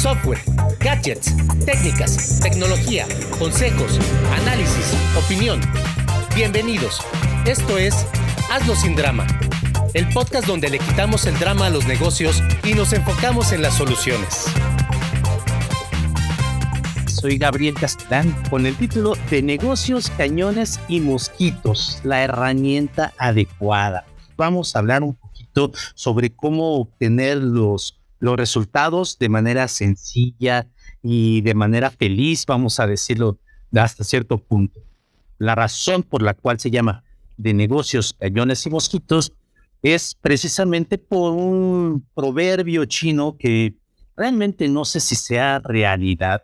software, gadgets, técnicas, tecnología, consejos, análisis, opinión. Bienvenidos. Esto es Hazlo sin drama, el podcast donde le quitamos el drama a los negocios y nos enfocamos en las soluciones. Soy Gabriel Castellán con el título de Negocios, Cañones y Mosquitos, la herramienta adecuada. Vamos a hablar un poquito sobre cómo obtener los los resultados de manera sencilla y de manera feliz, vamos a decirlo hasta cierto punto. La razón por la cual se llama de negocios cañones y mosquitos es precisamente por un proverbio chino que realmente no sé si sea realidad,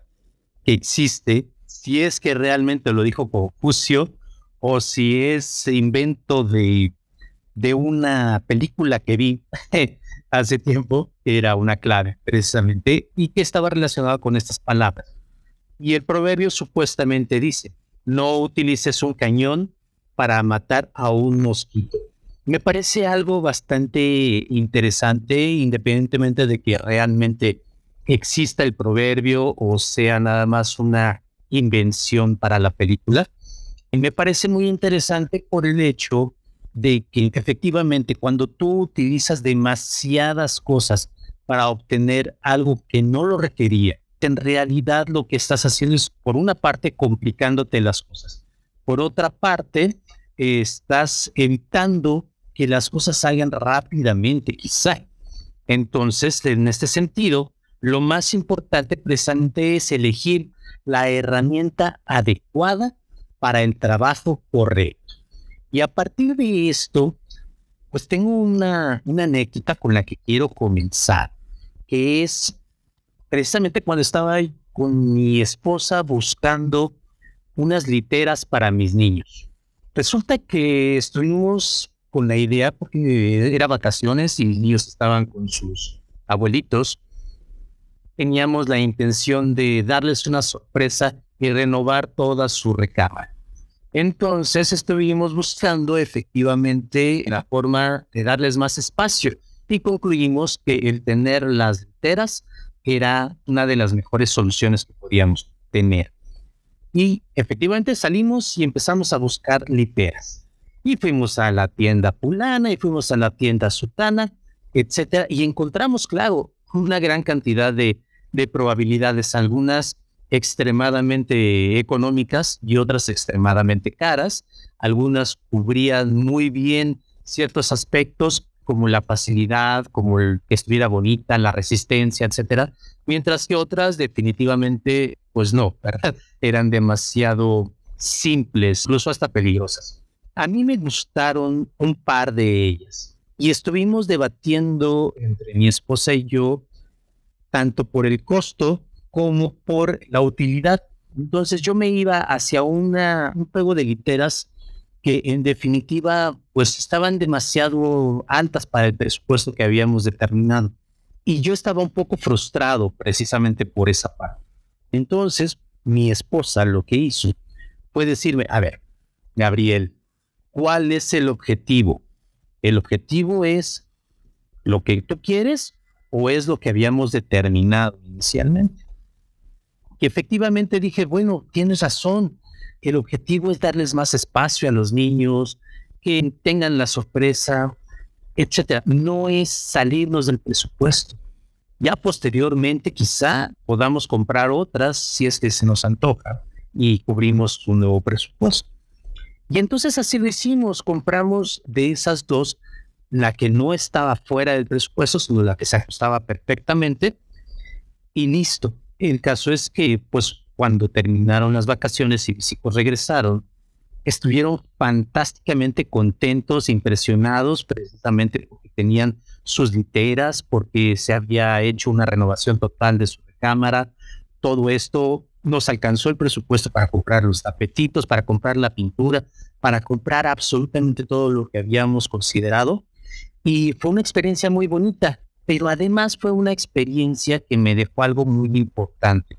que existe, si es que realmente lo dijo Confucio o si es invento de, de una película que vi hace tiempo era una clave precisamente y que estaba relacionada con estas palabras. Y el proverbio supuestamente dice, no utilices un cañón para matar a un mosquito. Me parece algo bastante interesante, independientemente de que realmente exista el proverbio o sea nada más una invención para la película. Y me parece muy interesante por el hecho de que efectivamente cuando tú utilizas demasiadas cosas para obtener algo que no lo requería, en realidad lo que estás haciendo es, por una parte, complicándote las cosas. Por otra parte, estás evitando que las cosas salgan rápidamente, quizá. Entonces, en este sentido, lo más importante precisamente es elegir la herramienta adecuada para el trabajo correcto. Y a partir de esto, pues tengo una, una anécdota con la que quiero comenzar, que es precisamente cuando estaba con mi esposa buscando unas literas para mis niños. Resulta que estuvimos con la idea, porque era vacaciones y los niños estaban con sus abuelitos, teníamos la intención de darles una sorpresa y renovar toda su recámara. Entonces estuvimos buscando efectivamente la forma de darles más espacio y concluimos que el tener las literas era una de las mejores soluciones que podíamos tener. Y efectivamente salimos y empezamos a buscar literas. Y fuimos a la tienda fulana y fuimos a la tienda sutana, etcétera, y encontramos, claro, una gran cantidad de, de probabilidades, algunas extremadamente económicas y otras extremadamente caras. Algunas cubrían muy bien ciertos aspectos como la facilidad, como el que estuviera bonita, la resistencia, etcétera, mientras que otras definitivamente, pues no. Eran demasiado simples, incluso hasta peligrosas. A mí me gustaron un par de ellas y estuvimos debatiendo entre mi esposa y yo tanto por el costo como por la utilidad. Entonces yo me iba hacia una, un juego de literas que en definitiva pues estaban demasiado altas para el presupuesto que habíamos determinado. Y yo estaba un poco frustrado precisamente por esa parte. Entonces mi esposa lo que hizo fue decirme, a ver, Gabriel, ¿cuál es el objetivo? ¿El objetivo es lo que tú quieres o es lo que habíamos determinado inicialmente? Que efectivamente dije, bueno, tienes razón, el objetivo es darles más espacio a los niños, que tengan la sorpresa, etcétera. No es salirnos del presupuesto. Ya posteriormente quizá podamos comprar otras si es que se nos antoja y cubrimos un nuevo presupuesto. Y entonces así lo hicimos, compramos de esas dos la que no estaba fuera del presupuesto, sino la que se ajustaba perfectamente y listo. El caso es que, pues, cuando terminaron las vacaciones y mis hijos regresaron, estuvieron fantásticamente contentos, impresionados, precisamente porque tenían sus literas, porque se había hecho una renovación total de su cámara. Todo esto nos alcanzó el presupuesto para comprar los tapetitos, para comprar la pintura, para comprar absolutamente todo lo que habíamos considerado. Y fue una experiencia muy bonita pero además fue una experiencia que me dejó algo muy importante,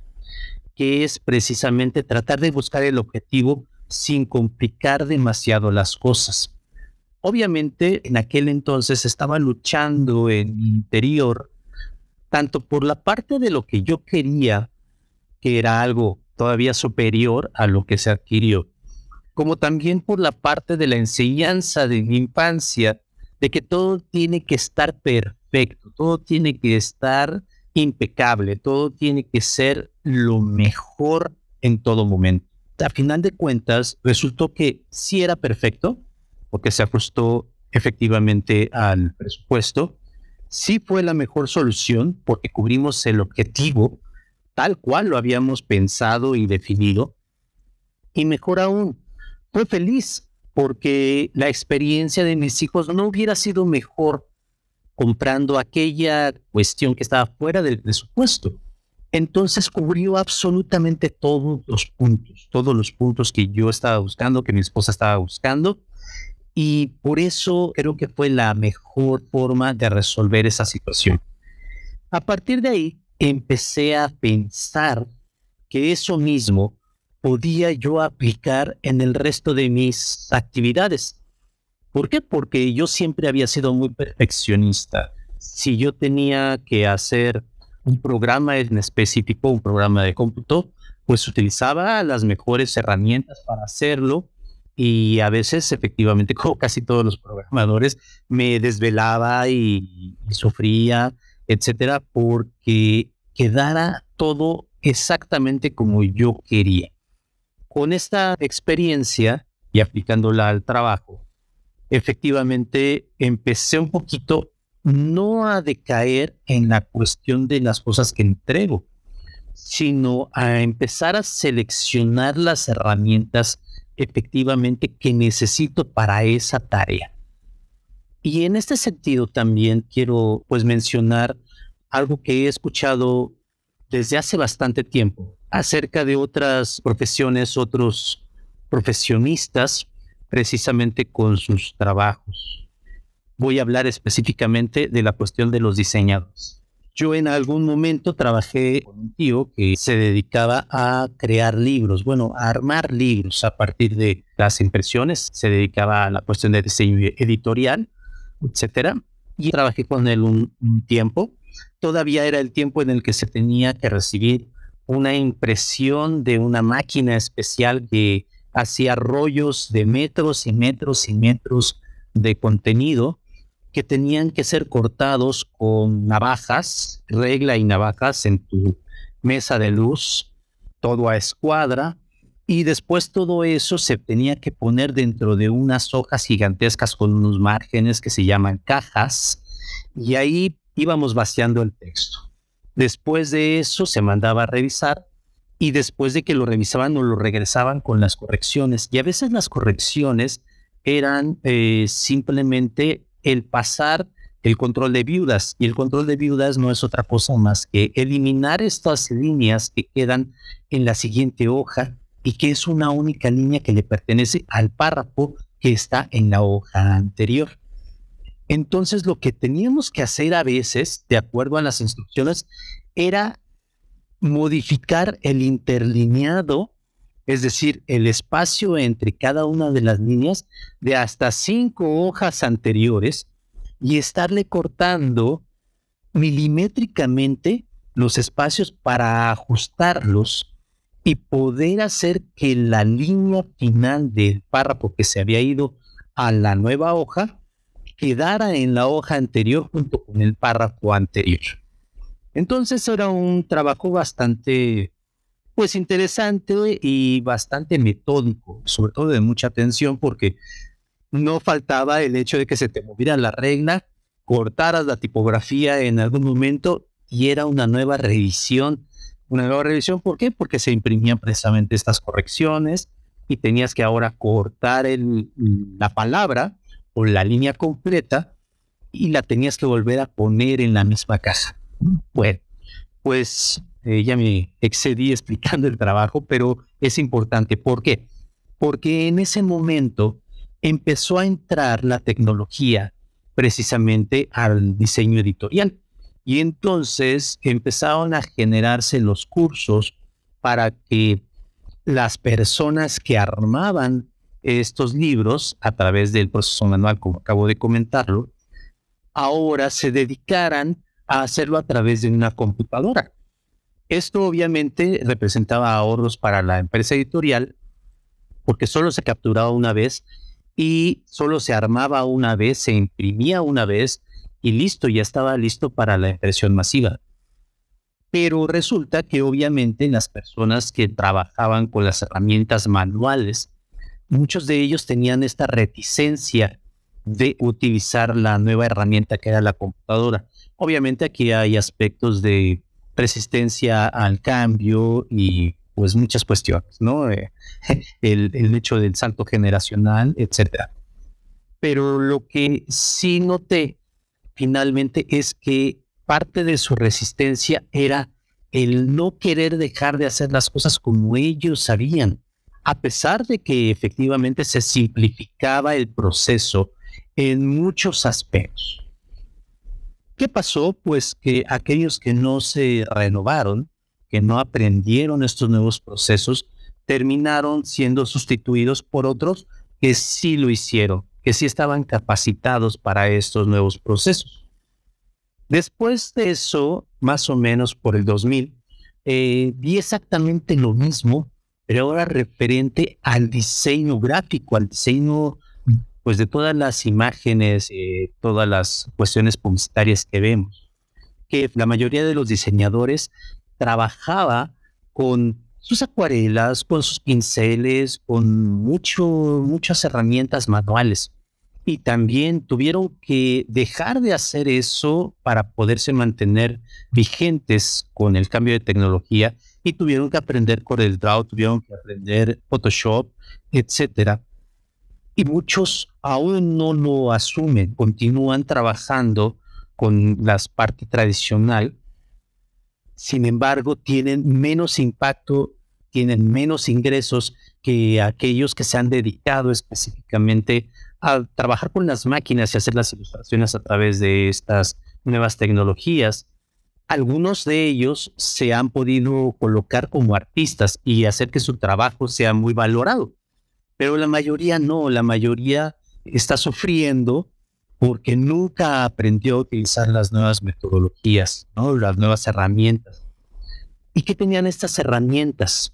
que es precisamente tratar de buscar el objetivo sin complicar demasiado las cosas. Obviamente en aquel entonces estaba luchando en mi interior tanto por la parte de lo que yo quería, que era algo todavía superior a lo que se adquirió, como también por la parte de la enseñanza de mi infancia, de que todo tiene que estar perfecto, todo tiene que estar impecable, todo tiene que ser lo mejor en todo momento. A final de cuentas, resultó que sí era perfecto, porque se ajustó efectivamente al presupuesto, sí fue la mejor solución porque cubrimos el objetivo tal cual lo habíamos pensado y definido, y mejor aún, fue feliz porque la experiencia de mis hijos no hubiera sido mejor comprando aquella cuestión que estaba fuera del presupuesto. Entonces cubrió absolutamente todos los puntos, todos los puntos que yo estaba buscando, que mi esposa estaba buscando. Y por eso creo que fue la mejor forma de resolver esa situación. A partir de ahí, empecé a pensar que eso mismo podía yo aplicar en el resto de mis actividades. ¿Por qué? Porque yo siempre había sido muy perfeccionista. Si yo tenía que hacer un programa en específico, un programa de cómputo, pues utilizaba las mejores herramientas para hacerlo y a veces efectivamente, como casi todos los programadores, me desvelaba y, y sufría, etcétera, porque quedara todo exactamente como yo quería. Con esta experiencia y aplicándola al trabajo, efectivamente empecé un poquito no a decaer en la cuestión de las cosas que entrego, sino a empezar a seleccionar las herramientas efectivamente que necesito para esa tarea. Y en este sentido también quiero pues mencionar algo que he escuchado desde hace bastante tiempo acerca de otras profesiones, otros profesionistas precisamente con sus trabajos. Voy a hablar específicamente de la cuestión de los diseñadores. Yo en algún momento trabajé con un tío que se dedicaba a crear libros, bueno, a armar libros a partir de las impresiones, se dedicaba a la cuestión de diseño editorial, etcétera. Y trabajé con él un, un tiempo todavía era el tiempo en el que se tenía que recibir una impresión de una máquina especial que hacía rollos de metros y metros y metros de contenido que tenían que ser cortados con navajas, regla y navajas en tu mesa de luz, todo a escuadra, y después todo eso se tenía que poner dentro de unas hojas gigantescas con unos márgenes que se llaman cajas, y ahí íbamos vaciando el texto. Después de eso se mandaba a revisar y después de que lo revisaban nos lo regresaban con las correcciones. Y a veces las correcciones eran eh, simplemente el pasar el control de viudas. Y el control de viudas no es otra cosa más que eliminar estas líneas que quedan en la siguiente hoja y que es una única línea que le pertenece al párrafo que está en la hoja anterior. Entonces lo que teníamos que hacer a veces, de acuerdo a las instrucciones, era modificar el interlineado, es decir, el espacio entre cada una de las líneas de hasta cinco hojas anteriores y estarle cortando milimétricamente los espacios para ajustarlos y poder hacer que la línea final del párrafo que se había ido a la nueva hoja quedara en la hoja anterior junto con el párrafo anterior. Entonces era un trabajo bastante, pues interesante y bastante metódico, sobre todo de mucha atención porque no faltaba el hecho de que se te moviera la regla, cortaras la tipografía en algún momento y era una nueva revisión. Una nueva revisión, ¿por qué? Porque se imprimían precisamente estas correcciones y tenías que ahora cortar la palabra o la línea completa y la tenías que volver a poner en la misma caja. Bueno, pues eh, ya me excedí explicando el trabajo, pero es importante. ¿Por qué? Porque en ese momento empezó a entrar la tecnología precisamente al diseño editorial. Y entonces empezaron a generarse los cursos para que las personas que armaban estos libros a través del proceso manual, como acabo de comentarlo, ahora se dedicaran a hacerlo a través de una computadora. Esto obviamente representaba ahorros para la empresa editorial porque solo se capturaba una vez y solo se armaba una vez, se imprimía una vez y listo, ya estaba listo para la impresión masiva. Pero resulta que obviamente las personas que trabajaban con las herramientas manuales, muchos de ellos tenían esta reticencia de utilizar la nueva herramienta que era la computadora. Obviamente aquí hay aspectos de resistencia al cambio y pues muchas cuestiones, ¿no? Eh, el, hecho del salto generacional, etcétera. Pero lo que sí noté finalmente es que parte de su resistencia era el no querer dejar de hacer las cosas como ellos sabían, a pesar de que efectivamente se simplificaba el proceso en muchos aspectos. ¿Qué pasó? Pues que aquellos que no se renovaron, que no aprendieron estos nuevos procesos, terminaron siendo sustituidos por otros que sí lo hicieron, que sí estaban capacitados para estos nuevos procesos. Después de eso, más o menos por el 2000, eh, vi exactamente lo mismo, pero ahora referente al diseño gráfico, al diseño pues de todas las imágenes, eh, todas las cuestiones publicitarias que vemos, que la mayoría de los diseñadores trabajaba con sus acuarelas, con sus pinceles, con mucho, muchas herramientas manuales y también tuvieron que dejar de hacer eso para poderse mantener vigentes con el cambio de tecnología y tuvieron que aprender CorelDRAW, tuvieron que aprender Photoshop, etcétera. Y muchos aún no lo asumen, continúan trabajando con las partes tradicional. Sin embargo, tienen menos impacto, tienen menos ingresos que aquellos que se han dedicado específicamente a trabajar con las máquinas y hacer las ilustraciones a través de estas nuevas tecnologías. Algunos de ellos se han podido colocar como artistas y hacer que su trabajo sea muy valorado, pero la mayoría no, la mayoría está sufriendo porque nunca aprendió a utilizar las nuevas metodologías, ¿no? las nuevas herramientas. ¿Y qué tenían estas herramientas?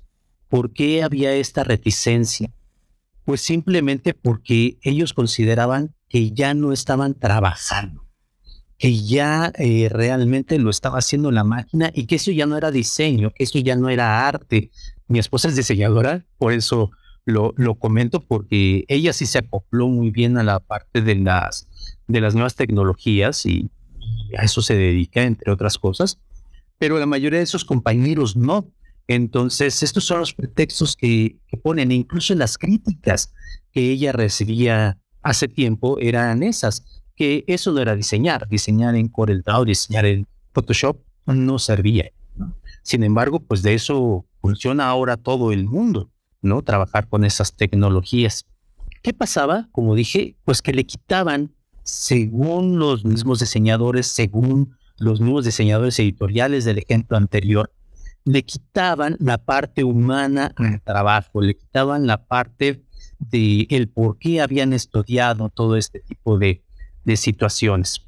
¿Por qué había esta reticencia? Pues simplemente porque ellos consideraban que ya no estaban trabajando, que ya eh, realmente lo estaba haciendo la máquina y que eso ya no era diseño, que eso ya no era arte. Mi esposa es diseñadora, por eso lo, lo comento, porque ella sí se acopló muy bien a la parte de las, de las nuevas tecnologías y, a eso se dedica, entre otras cosas. Pero la mayoría de esos compañeros no. Entonces, estos son los pretextos que, ponen, incluso las críticas que ella recibía hace tiempo eran esas, que eso no era diseñar, diseñar en CorelDRAW, diseñar en Photoshop no servía. Sin embargo, pues de eso funciona ahora todo el mundo, ¿no? Trabajar con esas tecnologías. ¿Qué pasaba? Como dije, pues que le quitaban, según los mismos diseñadores, según los mismos diseñadores editoriales del ejemplo anterior, le quitaban la parte humana al trabajo, le quitaban la parte de el por qué habían estudiado todo este tipo de, de situaciones.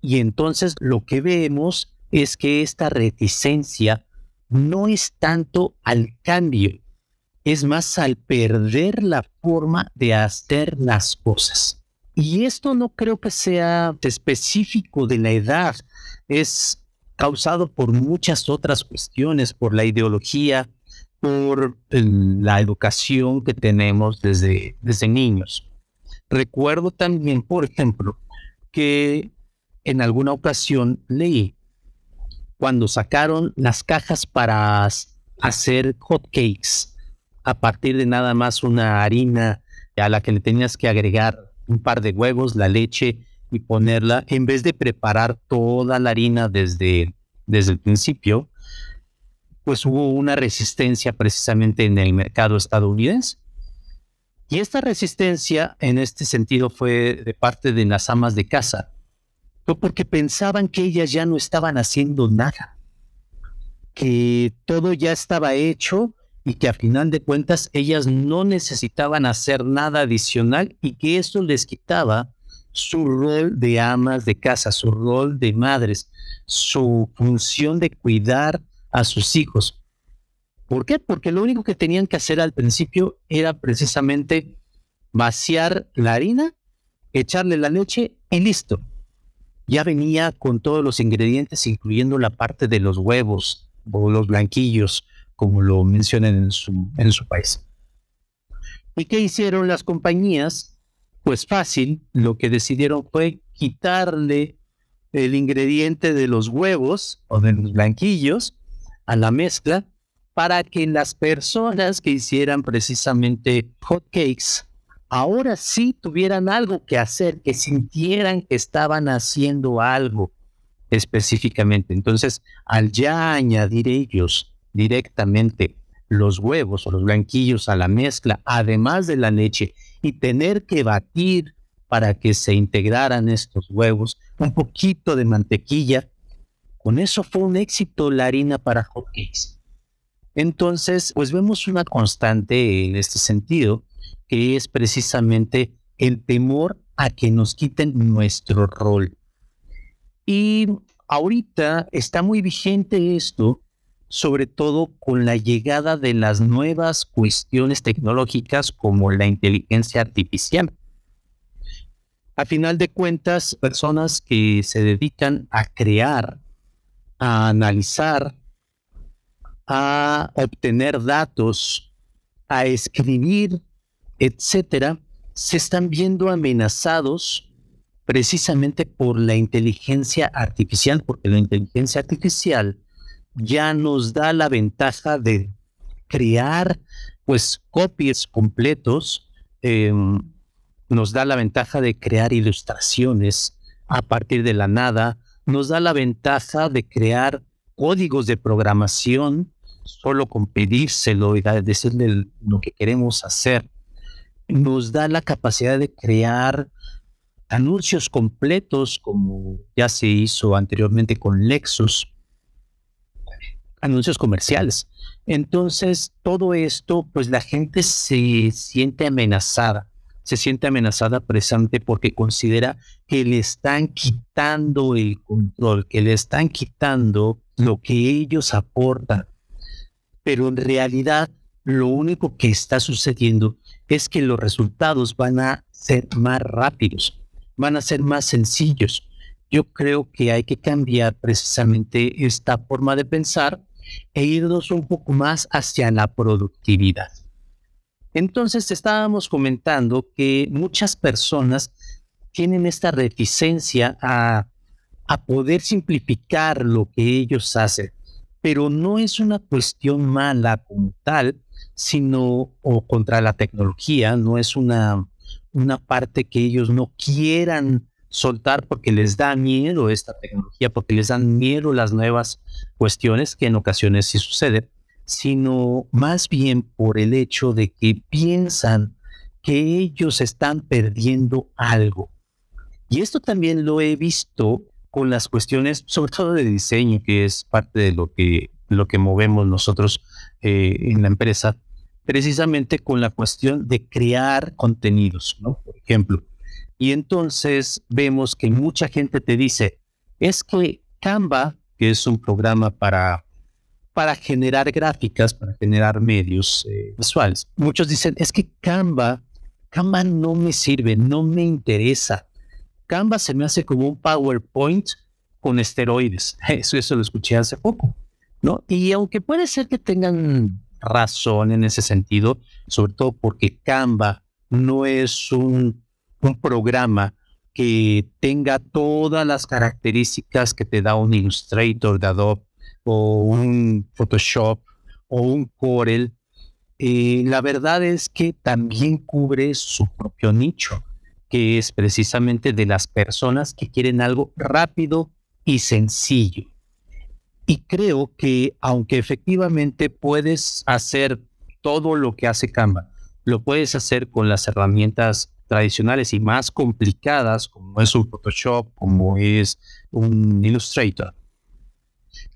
Y entonces lo que vemos es que esta reticencia no es tanto al cambio, es más al perder la forma de hacer las cosas. Y esto no creo que sea específico de la edad, es causado por muchas otras cuestiones, por la ideología, por la educación que tenemos desde, desde niños. Recuerdo también, por ejemplo, que en alguna ocasión leí cuando sacaron las cajas para hacer hot cakes a partir de nada más una harina a la que le tenías que agregar un par de huevos, la leche y ponerla, en vez de preparar toda la harina desde, desde el principio, pues hubo una resistencia precisamente en el mercado estadounidense. Y esta resistencia en este sentido fue de parte de las amas de casa, porque pensaban que ellas ya no estaban haciendo nada, que todo ya estaba hecho y que a final de cuentas ellas no necesitaban hacer nada adicional y que esto les quitaba su rol de amas de casa, su rol de madres, su función de cuidar a sus hijos. ¿Por qué? Porque lo único que tenían que hacer al principio era precisamente vaciar la harina, echarle la leche y listo. Ya venía con todos los ingredientes, incluyendo la parte de los huevos o los blanquillos, como lo mencionan en su, en su país. ¿Y qué hicieron las compañías? Pues fácil, lo que decidieron fue quitarle el ingrediente de los huevos o de los blanquillos a la mezcla para que las personas que hicieran precisamente hot cakes ahora sí tuvieran algo que hacer, que sintieran que estaban haciendo algo específicamente. Entonces, al ya añadir ellos directamente los huevos o los blanquillos a la mezcla, además de la leche, y tener que batir para que se integraran estos huevos, un poquito de mantequilla, con eso fue un éxito la harina para hotcakes. Entonces, pues vemos una constante en este sentido, que es precisamente el temor a que nos quiten nuestro rol. Y ahorita está muy vigente esto, sobre todo con la llegada de las nuevas cuestiones tecnológicas como la inteligencia artificial. A final de cuentas, personas que se dedican a crear, a analizar, a obtener datos, a escribir etcétera, se están viendo amenazados precisamente por la inteligencia artificial, porque la inteligencia artificial ya nos da la ventaja de crear pues copies completos, em, nos da la ventaja de crear ilustraciones a partir de la nada, nos da la ventaja de crear códigos de programación solo con pedírselo y decirle lo que queremos hacer. Nos da la capacidad de crear anuncios completos como ya se hizo anteriormente con Lexus, anuncios comerciales. Entonces, todo esto, pues la gente se siente amenazada, se siente amenazada precisamente porque considera que le están quitando el control, que le están quitando lo que ellos aportan. Pero en realidad, lo único que está sucediendo es que los resultados van a ser más rápidos, van a ser más sencillos. Yo creo que hay que cambiar precisamente esta forma de pensar e irnos un poco más hacia la productividad. Entonces estábamos comentando que muchas personas tienen esta reticencia a, a poder simplificar lo que ellos hacen, pero no es una cuestión mala como tal, sino o contra la tecnología, no es una, una parte que ellos no quieran soltar porque les da miedo esta tecnología, porque les dan miedo las nuevas cuestiones, que en ocasiones sí sucede, sino más bien por el hecho de que piensan que ellos están perdiendo algo. Y esto también lo he visto con las cuestiones, sobre todo de diseño, que es parte de lo que, lo que movemos nosotros eh, en la empresa precisamente con la cuestión de crear contenidos, ¿no? Por ejemplo. Y entonces vemos que mucha gente te dice, es que Canva, que es un programa para, para generar gráficas, para generar medios eh, visuales, muchos dicen, es que Canva, Canva no me sirve, no me interesa. Canva se me hace como un PowerPoint con esteroides. Eso, eso lo escuché hace poco, ¿no? Y aunque puede ser que tengan razón en ese sentido, sobre todo porque Canva no es un, programa que tenga todas las características que te da un Illustrator de Adobe o un Photoshop o un Corel. Eh, la verdad es que también cubre su propio nicho, que es precisamente de las personas que quieren algo rápido y sencillo. Y creo que aunque efectivamente puedes hacer todo lo que hace Canva, lo puedes hacer con las herramientas tradicionales y más complicadas como es un Photoshop, como es un Illustrator.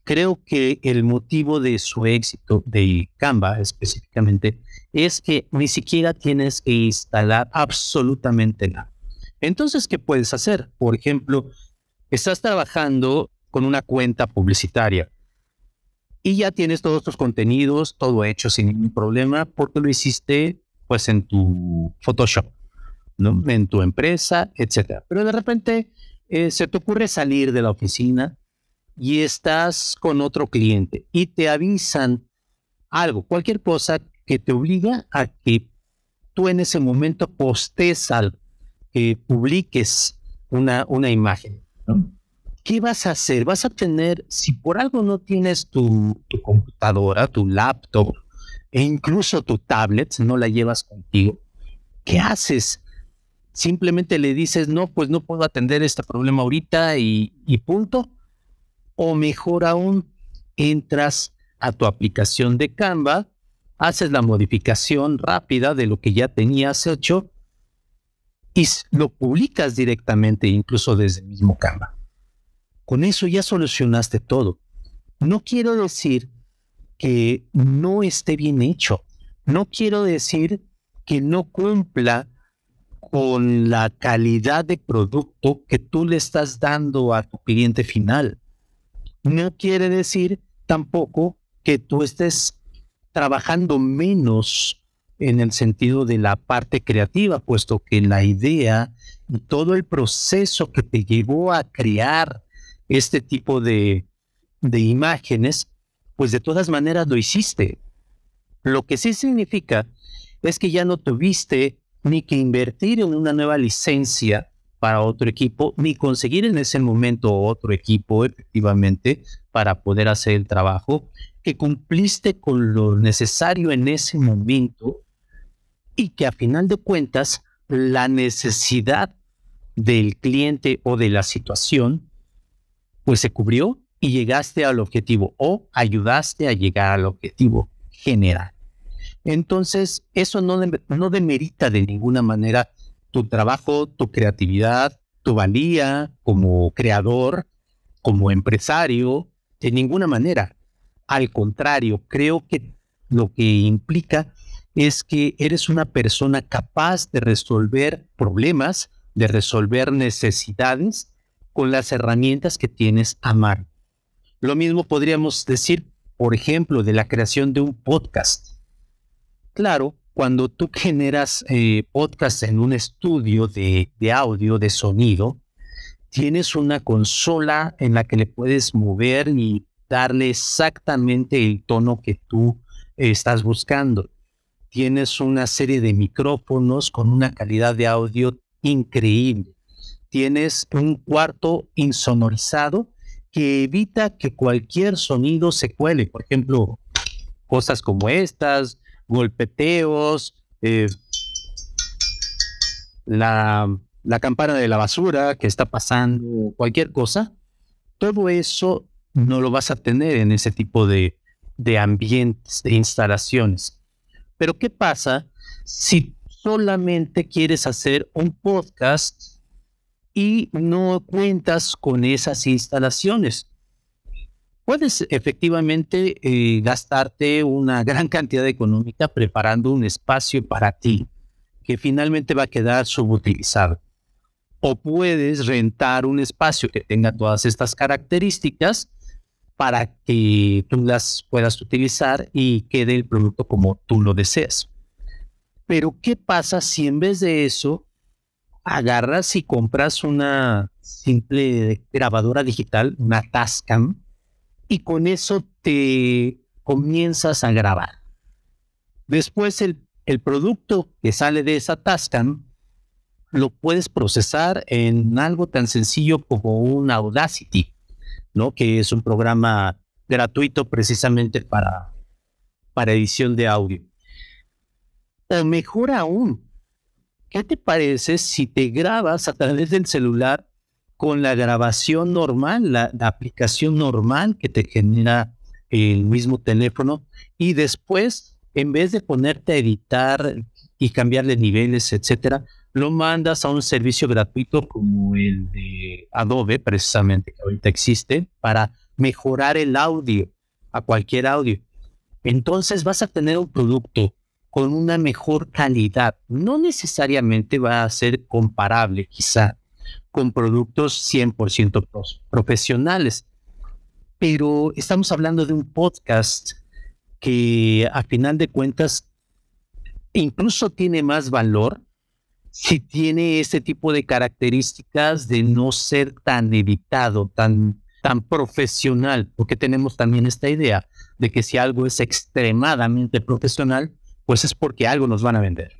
Creo que el motivo de su éxito de Canva específicamente es que ni siquiera tienes que instalar absolutamente nada. Entonces, ¿qué puedes hacer? Por ejemplo, estás trabajando con una cuenta publicitaria y ya tienes todos tus contenidos, todo hecho sin ningún problema, porque lo hiciste pues en tu Photoshop, ¿no? en tu empresa, etcétera. Pero de repente eh, se te ocurre salir de la oficina y estás con otro cliente y te avisan algo, cualquier cosa que te obliga a que tú en ese momento postes algo, que publiques una, una imagen. ¿Qué vas a hacer? Vas a tener, si por algo no tienes tu, tu computadora, tu laptop e incluso tu tablet, no la llevas contigo, ¿qué haces? Simplemente le dices, no, pues no puedo atender este problema ahorita y, punto. O mejor aún, entras a tu aplicación de Canva, haces la modificación rápida de lo que ya tenías hecho y lo publicas directamente, incluso desde el mismo Canva. Con eso ya solucionaste todo. No quiero decir que no esté bien hecho. No quiero decir que no cumpla con la calidad de producto que tú le estás dando a tu cliente final. No quiere decir tampoco que tú estés trabajando menos en el sentido de la parte creativa, puesto que la idea y todo el proceso que te llevó a crear este tipo de, de imágenes, pues de todas maneras lo hiciste. Lo que sí significa es que ya no tuviste ni que invertir en una nueva licencia para otro equipo, ni conseguir en ese momento otro equipo efectivamente para poder hacer el trabajo, que cumpliste con lo necesario en ese momento y que a final de cuentas la necesidad del cliente o de la situación pues se cubrió y llegaste al objetivo o ayudaste a llegar al objetivo general. Entonces, eso no, no demerita de ninguna manera tu trabajo, tu creatividad, tu valía como creador, como empresario, de ninguna manera. Al contrario, creo que lo que implica es que eres una persona capaz de resolver problemas, de resolver necesidades con las herramientas que tienes a mano. Lo mismo podríamos decir, por ejemplo, de la creación de un podcast. Claro, cuando tú generas eh, podcast en un estudio de, de audio, de sonido, tienes una consola en la que le puedes mover y darle exactamente el tono que tú estás buscando. Tienes una serie de micrófonos con una calidad de audio increíble. Tienes un cuarto insonorizado que evita que cualquier sonido se cuele. Por ejemplo, cosas como estas, golpeteos, eh, la, campana de la basura que está pasando, cualquier cosa, todo eso no lo vas a tener en ese tipo de ambientes, de instalaciones. Pero ¿qué pasa si solamente quieres hacer un podcast y no cuentas con esas instalaciones? Puedes efectivamente eh, gastarte una gran cantidad económica preparando un espacio para ti que finalmente va a quedar subutilizado. O puedes rentar un espacio que tenga todas estas características para que tú las puedas utilizar y quede el producto como tú lo deseas. Pero ¿qué pasa si en vez de eso agarras y compras una simple grabadora digital, una Tascam, y con eso te comienzas a grabar. Después el, el producto que sale de esa Tascam lo puedes procesar en algo tan sencillo como un Audacity, ¿no? Que es un programa gratuito precisamente para, para edición de audio. O mejor aún, ¿qué te parece si te grabas a través del celular con la grabación normal, la, aplicación normal que te genera el mismo teléfono y después, en vez de ponerte a editar y cambiarle niveles, etcétera, lo mandas a un servicio gratuito como el de Adobe, precisamente, que ahorita existe, para mejorar el audio, a cualquier audio. Entonces vas a tener un producto con una mejor calidad. No necesariamente va a ser comparable quizá con productos 100% profesionales, pero estamos hablando de un podcast que a final de cuentas incluso tiene más valor si tiene ese tipo de características de no ser tan editado, tan, tan profesional, porque tenemos también esta idea de que si algo es extremadamente profesional, pues es porque algo nos van a vender,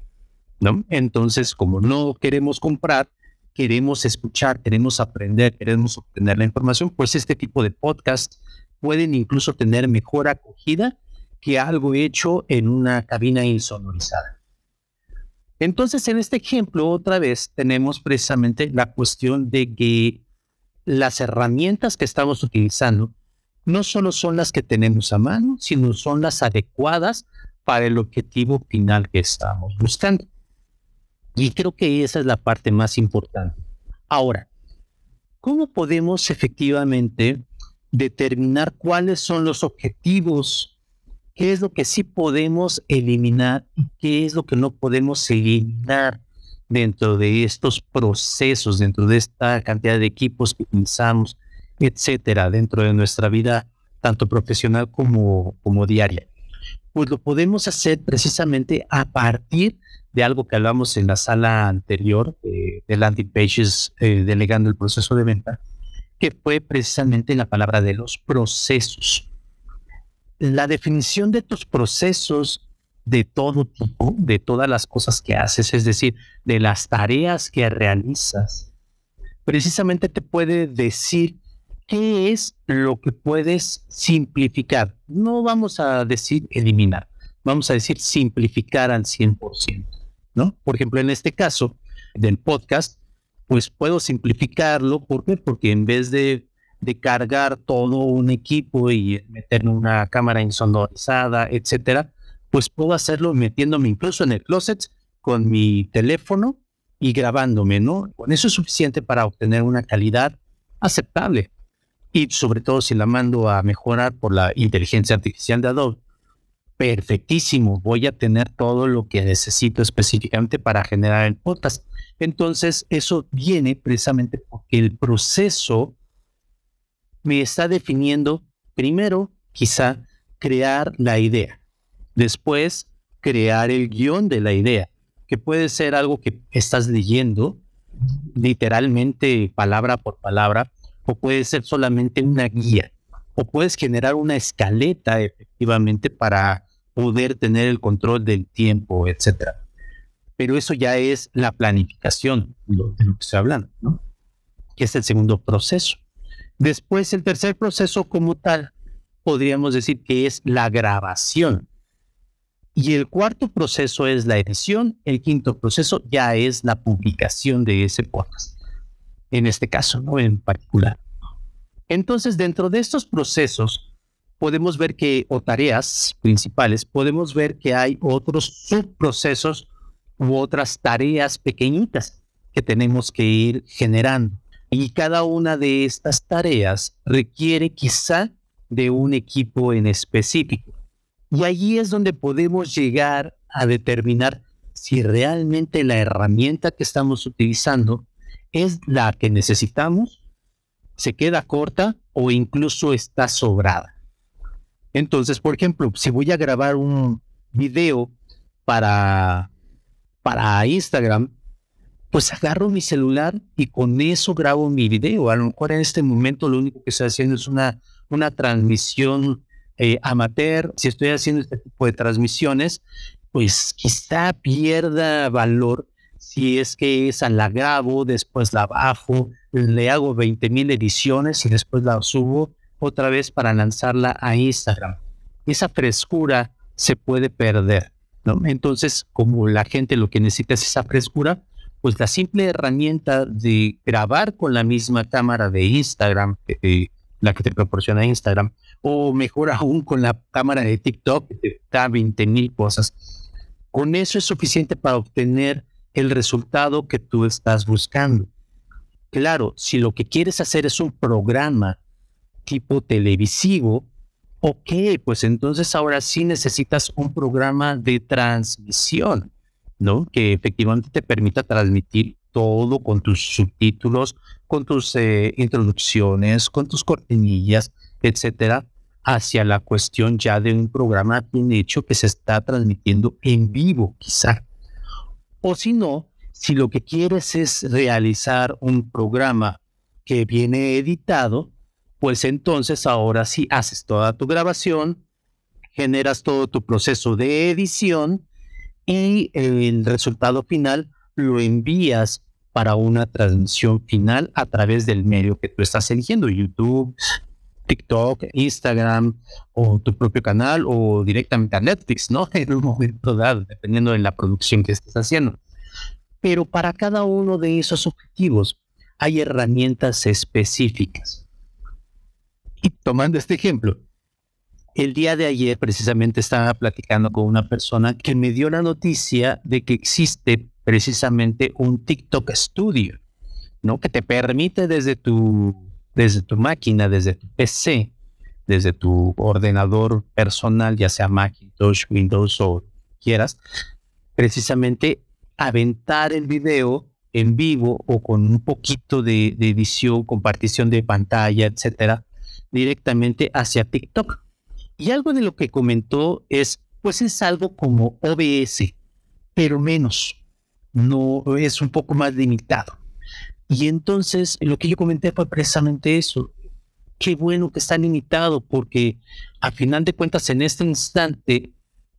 ¿no? Entonces, como no queremos comprar, queremos escuchar, queremos aprender, queremos obtener la información, pues este tipo de podcast pueden incluso tener mejor acogida que algo hecho en una cabina insonorizada. Entonces, en este ejemplo, otra vez tenemos precisamente la cuestión de que las herramientas que estamos utilizando no solo son las que tenemos a mano, sino son las adecuadas para el objetivo final que estamos buscando. Y creo que esa es la parte más importante. Ahora, ¿cómo podemos efectivamente determinar cuáles son los objetivos? ¿Qué es lo que sí podemos eliminar y qué es lo que no podemos eliminar dentro de estos procesos, dentro de esta cantidad de equipos que utilizamos, etcétera, dentro de nuestra vida, tanto profesional como, como diaria? Pues lo podemos hacer precisamente a partir de algo que hablamos en la sala anterior de landing pages eh, delegando el proceso de venta, que fue precisamente la palabra de los procesos. La definición de tus procesos de todo tipo, de todas las cosas que haces, es decir, de las tareas que realizas, precisamente te puede decir qué es lo que puedes simplificar. No vamos a decir eliminar, vamos a decir simplificar al 100%. ¿No? Por ejemplo, en este caso del podcast, pues puedo simplificarlo. ¿Por qué? Porque en vez de, de cargar todo un equipo y meterme una cámara insonorizada, etcétera, pues puedo hacerlo metiéndome incluso en el closet con mi teléfono y grabándome, ¿no? Con eso es suficiente para obtener una calidad aceptable. Y sobre todo si la mando a mejorar por la inteligencia artificial de Adobe, perfectísimo, voy a tener todo lo que necesito específicamente para generar el podcast. Entonces, eso viene precisamente porque el proceso me está definiendo, primero, quizá, crear la idea, después, crear el guion de la idea, que puede ser algo que estás leyendo literalmente palabra por palabra, o puede ser solamente una guía o puedes generar una escaleta efectivamente para poder tener el control del tiempo, etcétera. Pero eso ya es la planificación de lo que estoy hablando, ¿no? Que es el segundo proceso. Después, el tercer proceso como tal, podríamos decir que es la grabación. Y el cuarto proceso es la edición. El quinto proceso ya es la publicación de ese podcast. En este caso, ¿no? En particular. Entonces, dentro de estos procesos, podemos ver que, o tareas principales, podemos ver que hay otros subprocesos u otras tareas pequeñitas que tenemos que ir generando. Y cada una de estas tareas requiere quizá de un equipo en específico. Y allí es donde podemos llegar a determinar si realmente la herramienta que estamos utilizando es la que necesitamos se queda corta o incluso está sobrada. Entonces, por ejemplo, si voy a grabar un video para, para Instagram, pues agarro mi celular y con eso grabo mi video. A lo mejor en este momento lo único que estoy haciendo es una, una transmisión eh, amateur. Si estoy haciendo este tipo de transmisiones, pues quizá pierda valor si es que esa la grabo, después la bajo, le hago 20 mil ediciones y después la subo otra vez para lanzarla a Instagram. Esa frescura se puede perder, ¿no? Entonces, como la gente lo que necesita es esa frescura, pues la simple herramienta de grabar con la misma cámara de Instagram, eh, la que te proporciona Instagram, o mejor aún con la cámara de TikTok, que te da 20 mil cosas, con eso es suficiente para obtener el resultado que tú estás buscando. Claro, si lo que quieres hacer es un programa tipo televisivo, Ok, pues entonces ahora sí necesitas un programa de transmisión, ¿no? Que efectivamente te permita transmitir todo con tus subtítulos, con tus eh, introducciones, con tus cortinillas, etcétera, hacia la cuestión ya de un programa bien hecho que se está transmitiendo en vivo, quizá. O si no, si lo que quieres es realizar un programa que viene editado, pues entonces ahora sí haces toda tu grabación, generas todo tu proceso de edición y el resultado final lo envías para una transmisión final a través del medio que tú estás eligiendo, YouTube, TikTok, Instagram o tu propio canal o directamente a Netflix, ¿no? En un momento dado, dependiendo de la producción que estés haciendo. Pero para cada uno de esos objetivos hay herramientas específicas. Y tomando este ejemplo, el día de ayer precisamente estaba platicando con una persona que me dio la noticia de que existe precisamente un TikTok Studio, ¿no? Que te permite desde tu desde tu máquina, desde tu PC, desde tu ordenador personal, ya sea Macintosh, Windows o quieras, precisamente aventar el video en vivo o con un poquito de, edición, compartición de pantalla, etcétera, directamente hacia TikTok. Y algo de lo que comentó es, pues es algo como OBS, pero menos, no es un poco más limitado. Y entonces lo que yo comenté fue precisamente eso. Qué bueno que está limitado porque a final de cuentas en este instante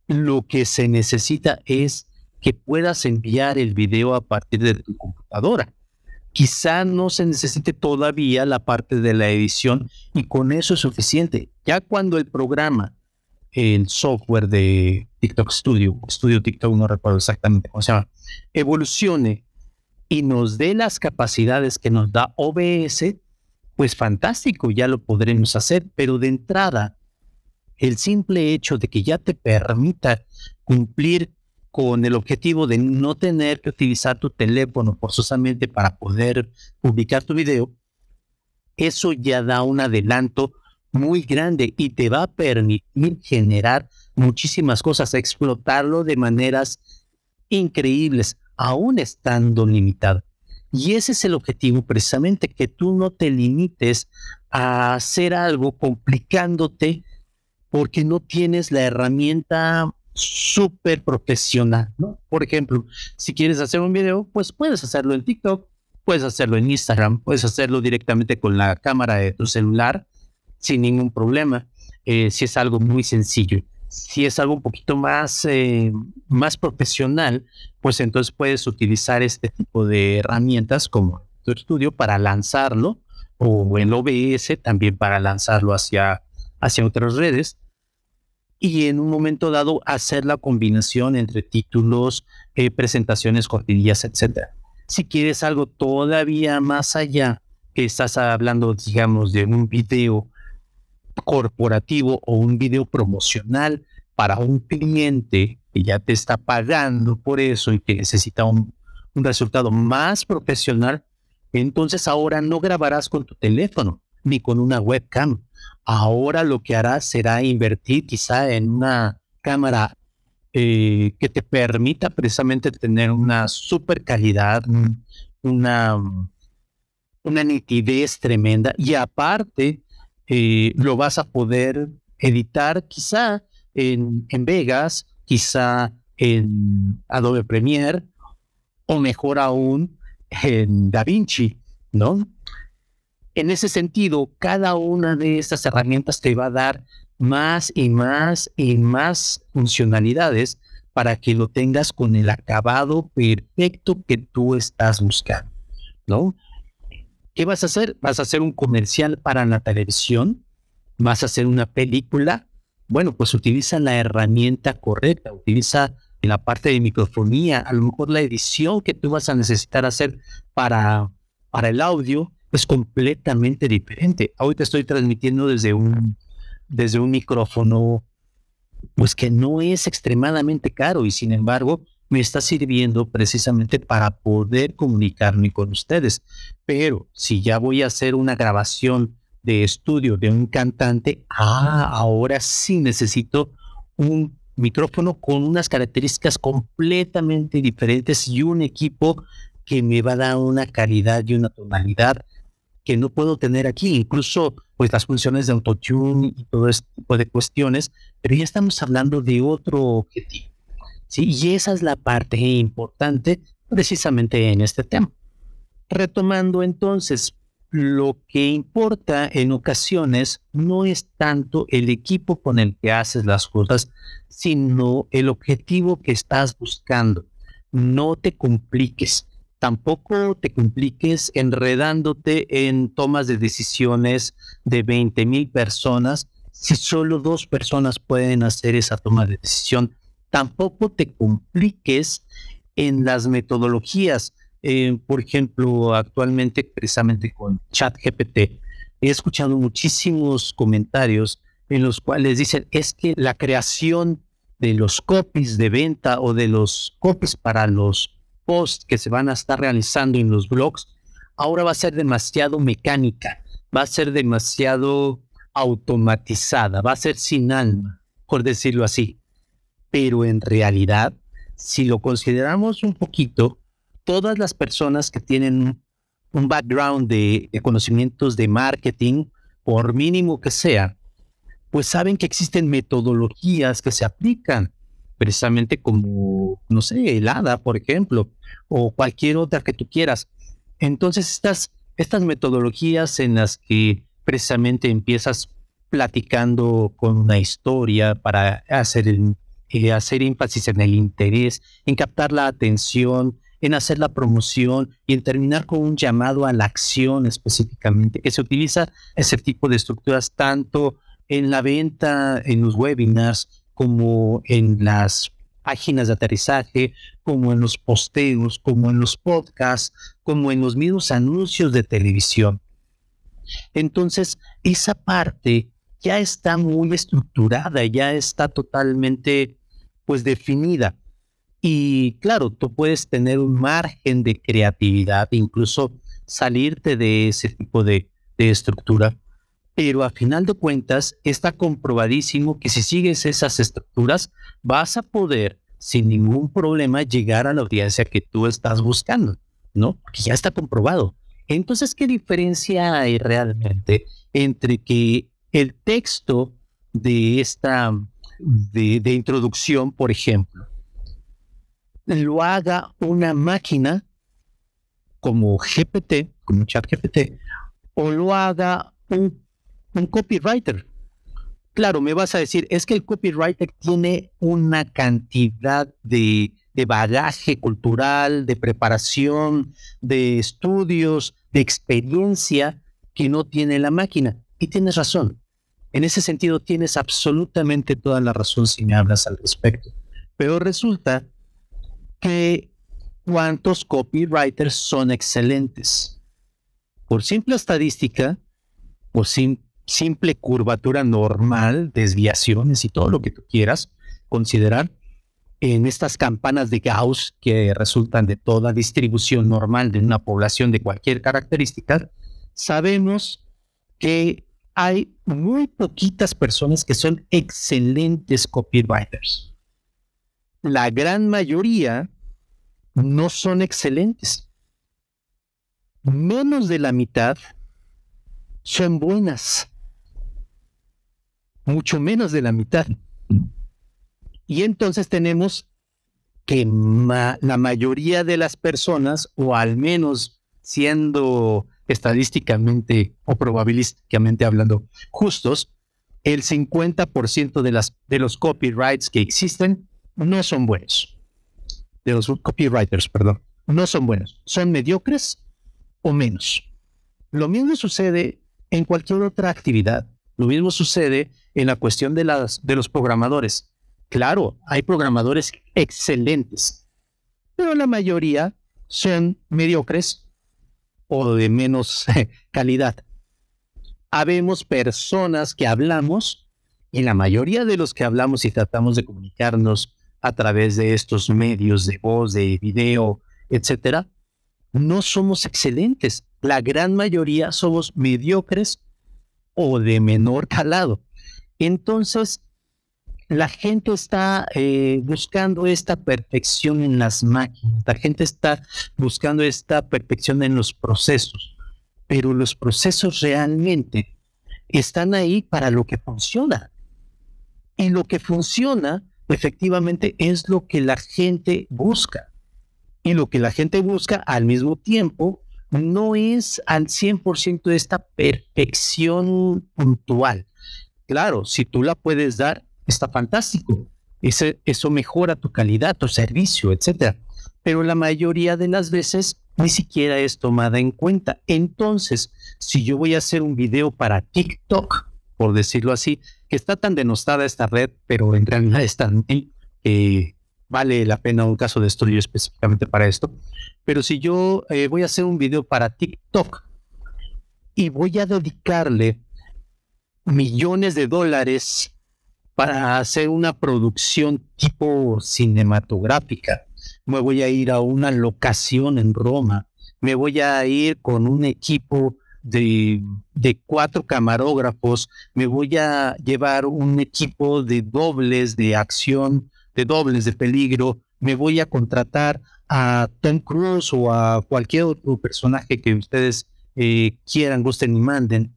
lo que se necesita es que puedas enviar el video a partir de tu computadora. Quizá no se necesite todavía la parte de la edición y con eso es suficiente. Ya cuando el programa, el software de TikTok Studio, Studio TikTok, no recuerdo exactamente cómo se llama, evolucione y nos dé las capacidades que nos da OBS, pues fantástico, ya lo podremos hacer, pero de entrada, el simple hecho de que ya te permita cumplir con el objetivo de no tener que utilizar tu teléfono forzosamente para poder publicar tu video, eso ya da un adelanto muy grande y te va a permitir generar muchísimas cosas, explotarlo de maneras increíbles aún estando limitado. Y ese es el objetivo precisamente, que tú no te limites a hacer algo complicándote porque no tienes la herramienta súper profesional, ¿no? Por ejemplo, si quieres hacer un video, pues puedes hacerlo en TikTok, puedes hacerlo en Instagram, puedes hacerlo directamente con la cámara de tu celular sin ningún problema, eh, si es algo muy sencillo si es algo un poquito más, eh, más profesional, pues entonces puedes utilizar este tipo de herramientas como tu estudio para lanzarlo o el OBS también para lanzarlo hacia, hacia otras redes y en un momento dado hacer la combinación entre títulos, eh, presentaciones, cortinillas, etc. Si quieres algo todavía más allá, que estás hablando, digamos, de un video corporativo o un video promocional para un cliente que ya te está pagando por eso y que necesita un, resultado más profesional, entonces ahora no grabarás con tu teléfono ni con una webcam. Ahora lo que harás será invertir quizá en una cámara eh, que te permita precisamente tener una super calidad, una, una nitidez tremenda y aparte eh, lo vas a poder editar quizá en, en Vegas, quizá en Adobe Premiere o mejor aún en DaVinci, ¿no? En ese sentido, cada una de estas herramientas te va a dar más y más y más funcionalidades para que lo tengas con el acabado perfecto que tú estás buscando, ¿no? ¿Qué vas a hacer? ¿Vas a hacer un comercial para la televisión? ¿Vas a hacer una película? Bueno, pues utiliza la herramienta correcta, utiliza la parte de microfonía, a lo mejor la edición que tú vas a necesitar hacer para, para el audio es completamente diferente. Ahorita estoy transmitiendo desde un, desde un micrófono, pues que no es extremadamente caro y sin embargo me está sirviendo precisamente para poder comunicarme con ustedes. Pero si ya voy a hacer una grabación de estudio de un cantante, ah, ahora sí necesito un micrófono con unas características completamente diferentes y un equipo que me va a dar una calidad y una tonalidad que no puedo tener aquí, incluso pues las funciones de autotune y todo este tipo de cuestiones, pero ya estamos hablando de otro objetivo. ¿sí? Y esa es la parte importante precisamente en este tema. Retomando entonces, lo que importa en ocasiones no es tanto el equipo con el que haces las cosas, sino el objetivo que estás buscando. No te compliques. Tampoco te compliques enredándote en tomas de decisiones de 20 mil personas si solo dos personas pueden hacer esa toma de decisión. Tampoco te compliques en las metodologías eh, por ejemplo, actualmente precisamente con ChatGPT, he escuchado muchísimos comentarios en los cuales dicen es que la creación de los copies de venta o de los copies para los posts que se van a estar realizando en los blogs ahora va a ser demasiado mecánica, va a ser demasiado automatizada, va a ser sin alma, por decirlo así. Pero en realidad, si lo consideramos un poquito, todas las personas que tienen un background de, conocimientos de marketing, por mínimo que sea, pues saben que existen metodologías que se aplican, precisamente como, no sé, el ADA, por ejemplo, o cualquier otra que tú quieras. Entonces, estas, estas metodologías en las que precisamente empiezas platicando con una historia para hacer, eh, hacer énfasis en el interés, en captar la atención, en hacer la promoción y en terminar con un llamado a la acción específicamente, que se utiliza ese tipo de estructuras tanto en la venta, en los webinars, como en las páginas de aterrizaje, como en los posteos, como en los podcasts, como en los mismos anuncios de televisión. Entonces, esa parte ya está muy estructurada, ya está totalmente pues definida. Y claro, tú puedes tener un margen de creatividad, incluso salirte de ese tipo de, estructura, pero a final de cuentas está comprobadísimo que si sigues esas estructuras vas a poder sin ningún problema llegar a la audiencia que tú estás buscando, ¿no? Porque ya está comprobado. Entonces, ¿qué diferencia hay realmente entre que el texto de esta, de introducción, por ejemplo, lo haga una máquina como GPT, como chat GPT, o lo haga un, copywriter. Claro, me vas a decir, es que el copywriter tiene una cantidad de, de bagaje cultural, de preparación, de estudios, de experiencia que no tiene la máquina. Y tienes razón. En ese sentido, tienes absolutamente toda la razón si me hablas al respecto. Pero resulta que cuántos copywriters son excelentes. Por simple estadística, por simple curvatura normal, desviaciones y todo lo que tú quieras considerar, en estas campanas de Gauss que resultan de toda distribución normal de una población de cualquier característica, sabemos que hay muy poquitas personas que son excelentes copywriters la gran mayoría no son excelentes. Menos de la mitad son buenas. Mucho menos de la mitad. Y entonces tenemos que la mayoría de las personas, o al menos siendo estadísticamente o probabilísticamente hablando justos, el 50% de, las, de los copyrights que existen no son buenos. De los copywriters, perdón. No son buenos. Son mediocres o menos. Lo mismo sucede en cualquier otra actividad. Lo mismo sucede en la cuestión de, los programadores. Claro, hay programadores excelentes, pero la mayoría son mediocres o de menos calidad. Habemos personas que hablamos y la mayoría de los que hablamos y tratamos de comunicarnos a través de estos medios de voz, de video, etcétera, no somos excelentes. La gran mayoría somos mediocres o de menor calado. Entonces, la gente está eh, buscando esta perfección en las máquinas, la gente está buscando esta perfección en los procesos, pero los procesos realmente están ahí para lo que funciona. Y lo que funciona efectivamente es lo que la gente busca. Y lo que la gente busca al mismo tiempo no es al 100% esta perfección puntual. Claro, si tú la puedes dar, está fantástico. eso mejora tu calidad, tu servicio, etcétera. Pero la mayoría de las veces ni siquiera es tomada en cuenta. Entonces, si yo voy a hacer un video para TikTok, por decirlo así, que está tan denostada esta red, pero en realidad es tan eh, vale la pena un caso de estudio específicamente para esto. Pero si yo eh, voy a hacer un video para TikTok y voy a dedicarle millones de dólares para hacer una producción tipo cinematográfica, me voy a ir a una locación en Roma, me voy a ir con un equipo de, de, cuatro camarógrafos, me voy a llevar un equipo de dobles de acción, de dobles de peligro, me voy a contratar a Tom Cruise o a cualquier otro personaje que ustedes eh, quieran, gusten y manden.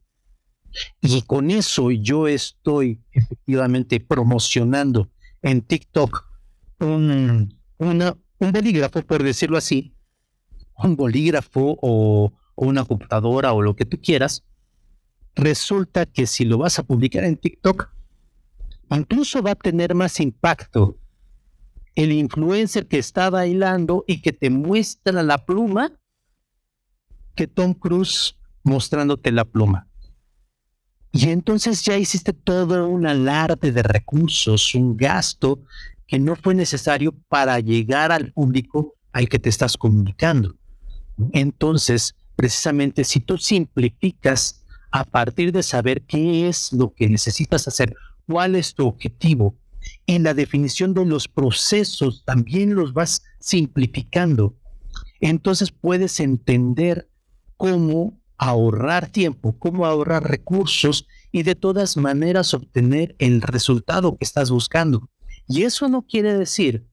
Y con eso yo estoy efectivamente promocionando en TikTok un, un bolígrafo, por decirlo así, un bolígrafo o una computadora o lo que tú quieras, resulta que si lo vas a publicar en TikTok, incluso va a tener más impacto el influencer que está bailando y que te muestra la pluma que Tom Cruise mostrándote la pluma. Y entonces ya hiciste todo un alarde de recursos, un gasto que no fue necesario para llegar al público al que te estás comunicando. Entonces, precisamente si tú simplificas a partir de saber qué es lo que necesitas hacer, cuál es tu objetivo, en la definición de los procesos también los vas simplificando. Entonces puedes entender cómo ahorrar tiempo, cómo ahorrar recursos y de todas maneras obtener el resultado que estás buscando. Y eso no quiere decir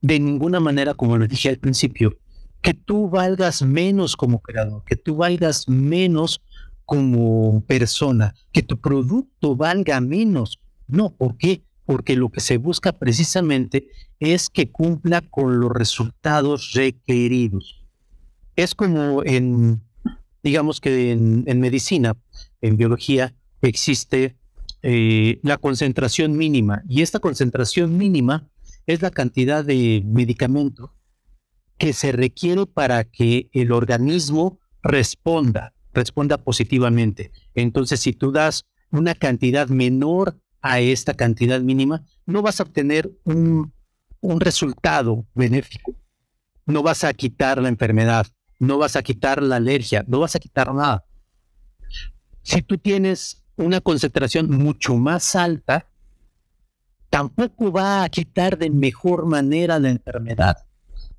de ninguna manera, como lo dije al principio, que tú valgas menos como creador, que tú valgas menos como persona, que tu producto valga menos. No, ¿por qué? Porque lo que se busca precisamente es que cumpla con los resultados requeridos. Es como en, digamos que en, medicina, en biología, existe eh, la concentración mínima y esta concentración mínima es la cantidad de medicamento que se requiere para que el organismo responda, responda positivamente. Entonces, si tú das una cantidad menor a esta cantidad mínima, no vas a obtener un, un resultado benéfico. No vas a quitar la enfermedad, no vas a quitar la alergia, no vas a quitar nada. Si tú tienes una concentración mucho más alta, tampoco va a quitar de mejor manera la enfermedad.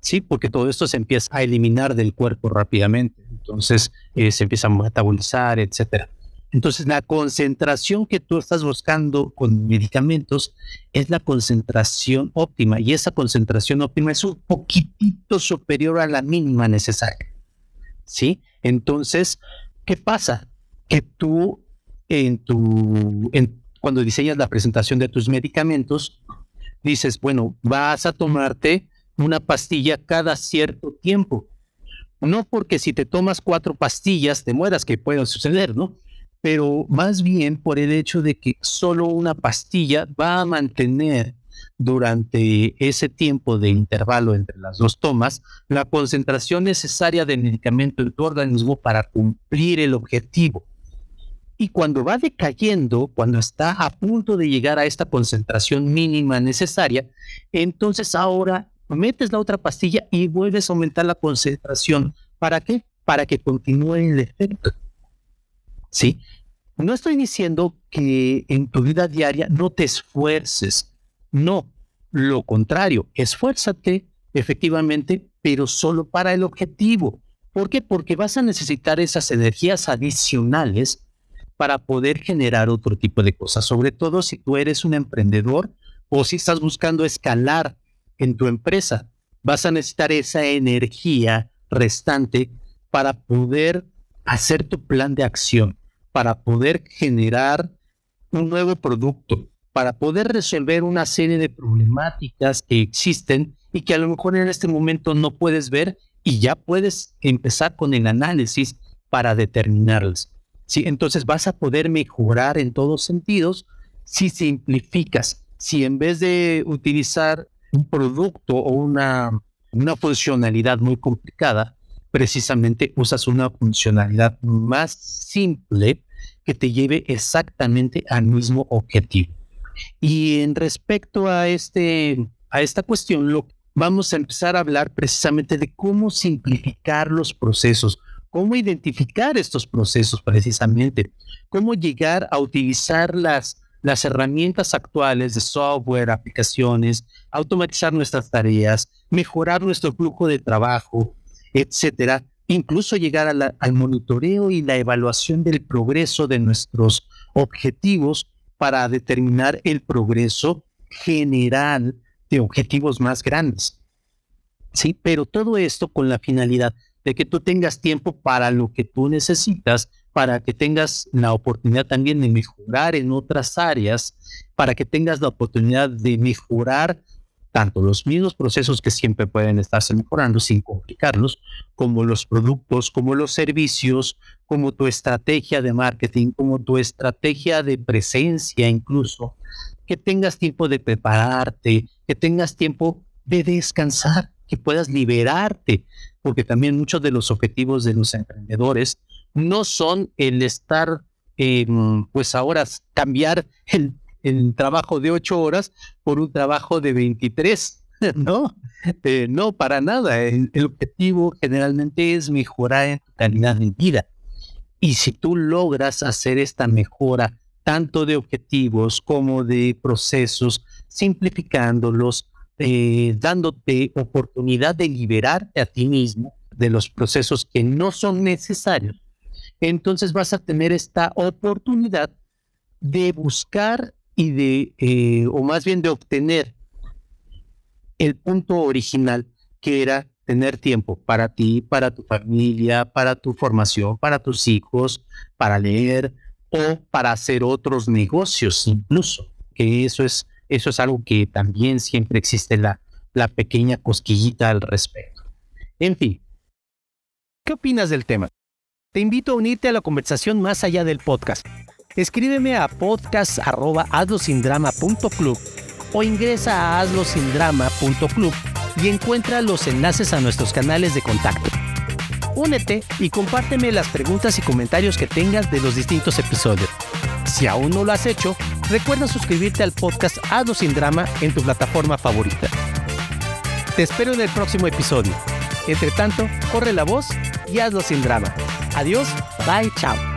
Sí, porque todo esto se empieza a eliminar del cuerpo rápidamente, entonces eh, se empieza a metabolizar, etcétera. Entonces, la concentración que tú estás buscando con medicamentos es la concentración óptima y esa concentración óptima es un poquitito superior a la mínima necesaria. ¿Sí? Entonces, ¿qué pasa? Que tú en tu cuando diseñas la presentación de tus medicamentos dices, bueno, vas a tomarte una pastilla cada cierto tiempo. No porque si te tomas cuatro pastillas te mueras, que puede suceder, ¿no? Pero más bien por el hecho de que solo una pastilla va a mantener durante ese tiempo de intervalo entre las dos tomas la concentración necesaria de medicamento en tu organismo para cumplir el objetivo. Y cuando va decayendo, cuando está a punto de llegar a esta concentración mínima necesaria, entonces ahora metes la otra pastilla y vuelves a aumentar la concentración. ¿Para qué? Para que continúe el efecto. ¿Sí? No estoy diciendo que en tu vida diaria no te esfuerces. No, lo contrario, esfuérzate efectivamente, pero solo para el objetivo. ¿Por qué? Porque vas a necesitar esas energías adicionales para poder generar otro tipo de cosas, sobre todo si tú eres un emprendedor o si estás buscando escalar en tu empresa. Vas a necesitar esa energía restante para poder hacer tu plan de acción, para poder generar un nuevo producto, para poder resolver una serie de problemáticas que existen y que a lo mejor en este momento no puedes ver y ya puedes empezar con el análisis para determinarlas. ¿sí? Entonces vas a poder mejorar en todos sentidos si simplificas, si en vez de utilizar un producto o una, una funcionalidad muy complicada, precisamente usas una funcionalidad más simple que te lleve exactamente al mismo objetivo. Y en respecto a, este, a esta cuestión, vamos a empezar a hablar precisamente de cómo simplificar los procesos, cómo identificar estos procesos precisamente, cómo llegar a utilizar las, las herramientas actuales de software, aplicaciones, automatizar nuestras tareas, mejorar nuestro flujo de trabajo, etcétera, incluso llegar al monitoreo y la evaluación del progreso de nuestros objetivos para determinar el progreso general de objetivos más grandes. Sí, pero todo esto con la finalidad de que tú tengas tiempo para lo que tú necesitas, para que tengas la oportunidad también de mejorar en otras áreas, para que tengas la oportunidad de mejorar tanto los mismos procesos que siempre pueden estarse mejorando sin complicarlos, como los productos, como los servicios, como tu estrategia de marketing, como tu estrategia de presencia incluso, que tengas tiempo de prepararte, que tengas tiempo de descansar, que puedas liberarte, porque también muchos de los objetivos de los emprendedores no son el estar, pues ahora cambiar el el trabajo de ocho horas por un trabajo de 23. No, eh, no, para nada. El, objetivo generalmente es mejorar en calidad de vida. Y si tú logras hacer esta mejora, tanto de objetivos como de procesos, simplificándolos, eh, dándote oportunidad de liberarte a ti mismo de los procesos que no son necesarios, entonces vas a tener esta oportunidad de buscar y de, eh, o más bien de obtener el punto original que era tener tiempo para ti, para tu familia, para tu formación, para tus hijos, para leer o para hacer otros negocios incluso, que eso es, eso es algo que también siempre existe la, la pequeña cosquillita al respecto. En fin. ¿Qué opinas del tema? Te invito a unirte a la conversación más allá del podcast escríbeme a podcast.hazlosindrama.club o ingresa a hazlosindrama.club y encuentra los enlaces a nuestros canales de contacto. Únete y compárteme las preguntas y comentarios que tengas de los distintos episodios. Si aún no lo has hecho, recuerda suscribirte al podcast Hazlo sin Drama en tu plataforma favorita. Te espero en el próximo episodio. Entre tanto, corre la voz y hazlo sin drama. Adiós, bye, chao.